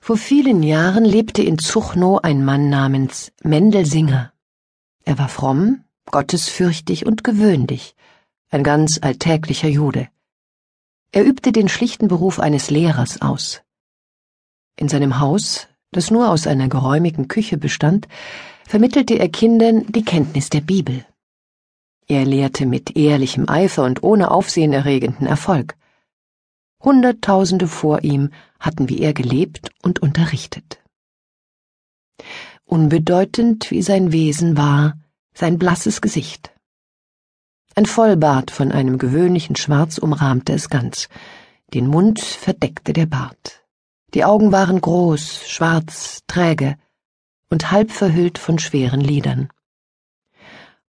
Vor vielen Jahren lebte in Zuchnow ein Mann namens Mendel Singer. Er war fromm, gottesfürchtig und gewöhnlich, ein ganz alltäglicher Jude. Er übte den schlichten Beruf eines Lehrers aus. In seinem Haus, das nur aus einer geräumigen Küche bestand, vermittelte er Kindern die Kenntnis der Bibel. Er lehrte mit ehrlichem Eifer und ohne aufsehenerregenden Erfolg. Hunderttausende vor ihm hatten wie er gelebt und unterrichtet. Unbedeutend wie sein Wesen war, sein blasses Gesicht. Ein Vollbart von einem gewöhnlichen Schwarz umrahmte es ganz, den Mund verdeckte der Bart. Die Augen waren groß, schwarz, träge und halb verhüllt von schweren Lidern.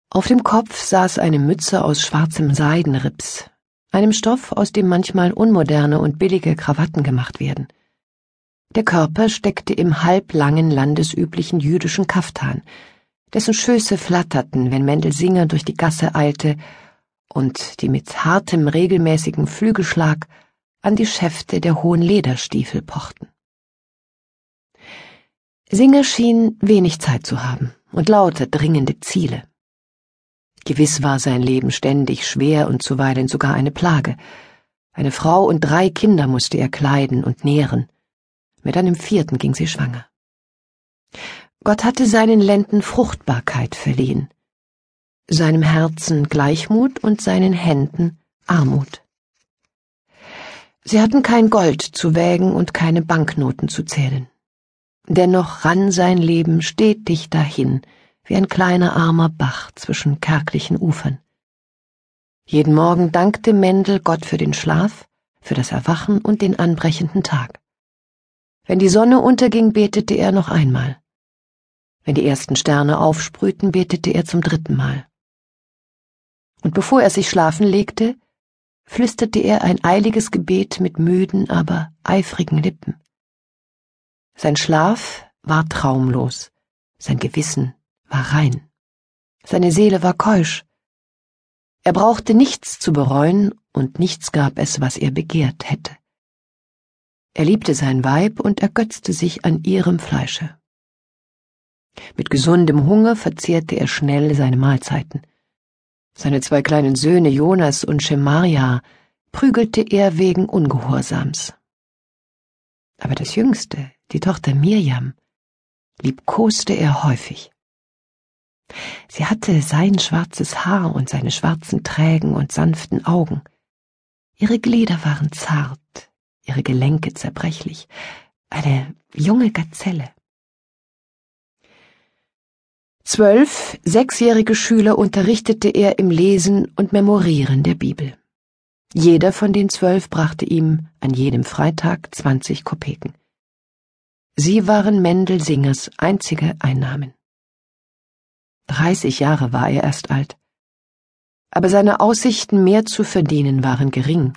Auf dem Kopf saß eine Mütze aus schwarzem Seidenrips, einem Stoff, aus dem manchmal unmoderne und billige Krawatten gemacht werden. Der Körper steckte im halblangen landesüblichen jüdischen Kaftan, dessen Schöße flatterten, wenn Mendel Singer durch die Gasse eilte und die mit hartem, regelmäßigen Flügelschlag an die Schäfte der hohen Lederstiefel pochten. Singer schien wenig Zeit zu haben und lauter dringende Ziele. Gewiss war sein Leben ständig schwer und zuweilen sogar eine Plage. Eine Frau und drei Kinder musste er kleiden und nähren. Mit einem vierten ging sie schwanger. Gott hatte seinen Lenden Fruchtbarkeit verliehen, seinem Herzen Gleichmut und seinen Händen Armut. Sie hatten kein Gold zu wägen und keine Banknoten zu zählen. Dennoch rann sein Leben stetig dahin, wie ein kleiner armer Bach zwischen kärglichen Ufern. Jeden Morgen dankte Mendel Gott für den Schlaf, für das Erwachen und den anbrechenden Tag. Wenn die Sonne unterging, betete er noch einmal. Wenn die ersten Sterne aufsprühten, betete er zum dritten Mal. Und bevor er sich schlafen legte, flüsterte er ein eiliges Gebet mit müden, aber eifrigen Lippen. Sein Schlaf war traumlos, sein Gewissen war rein. Seine Seele war keusch. Er brauchte nichts zu bereuen, und nichts gab es, was er begehrt hätte. Er liebte sein Weib und ergötzte sich an ihrem Fleische. Mit gesundem Hunger verzehrte er schnell seine Mahlzeiten. Seine zwei kleinen Söhne Jonas und Schemaria prügelte er wegen Ungehorsams. Aber das Jüngste, die Tochter Mirjam, liebkoste er häufig. Sie hatte sein schwarzes Haar und seine schwarzen trägen und sanften Augen. Ihre Glieder waren zart, ihre Gelenke zerbrechlich, eine junge Gazelle. Zwölf sechsjährige Schüler unterrichtete er im Lesen und Memorieren der Bibel. Jeder von den zwölf brachte ihm an jedem Freitag zwanzig Kopeken. Sie waren Mendel Singers einzige Einnahmen. Dreißig Jahre war er erst alt. Aber seine Aussichten, mehr zu verdienen, waren gering,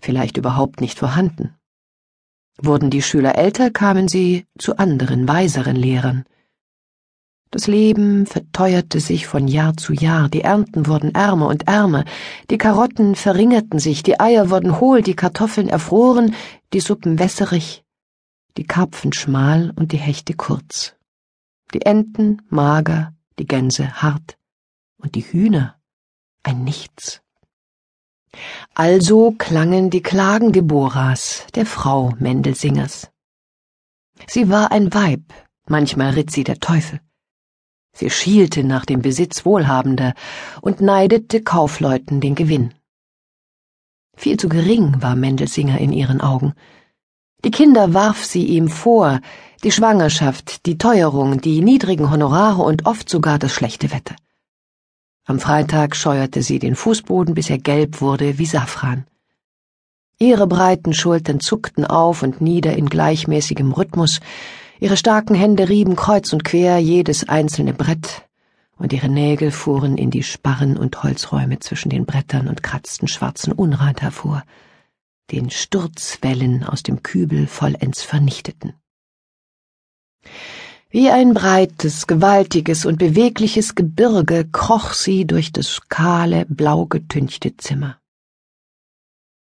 vielleicht überhaupt nicht vorhanden. Wurden die Schüler älter, kamen sie zu anderen, weiseren Lehrern. Das Leben verteuerte sich von Jahr zu Jahr, die Ernten wurden ärmer und ärmer, die Karotten verringerten sich, die Eier wurden hohl, die Kartoffeln erfroren, die Suppen wässerig, die Karpfen schmal und die Hechte kurz, die Enten mager, die Gänse hart und die Hühner ein Nichts. Also klangen die Klagen Deborahs, der Frau Mendelsingers. Sie war ein Weib, manchmal ritt sie der Teufel. Sie schielte nach dem Besitz Wohlhabender und neidete Kaufleuten den Gewinn. Viel zu gering war Mendelsinger in ihren Augen. Die Kinder warf sie ihm vor, die Schwangerschaft, die Teuerung, die niedrigen Honorare und oft sogar das schlechte Wetter. Am Freitag scheuerte sie den Fußboden, bis er gelb wurde wie Safran. Ihre breiten Schultern zuckten auf und nieder in gleichmäßigem Rhythmus, ihre starken Hände rieben kreuz und quer jedes einzelne Brett, und ihre Nägel fuhren in die Sparren und Holzräume zwischen den Brettern und kratzten schwarzen Unrat hervor, den Sturzwellen aus dem Kübel vollends vernichteten. Wie ein breites, gewaltiges und bewegliches Gebirge kroch sie durch das kahle, blau getünchte Zimmer.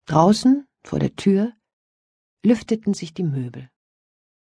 Draußen, vor der Tür, lüfteten sich die Möbel.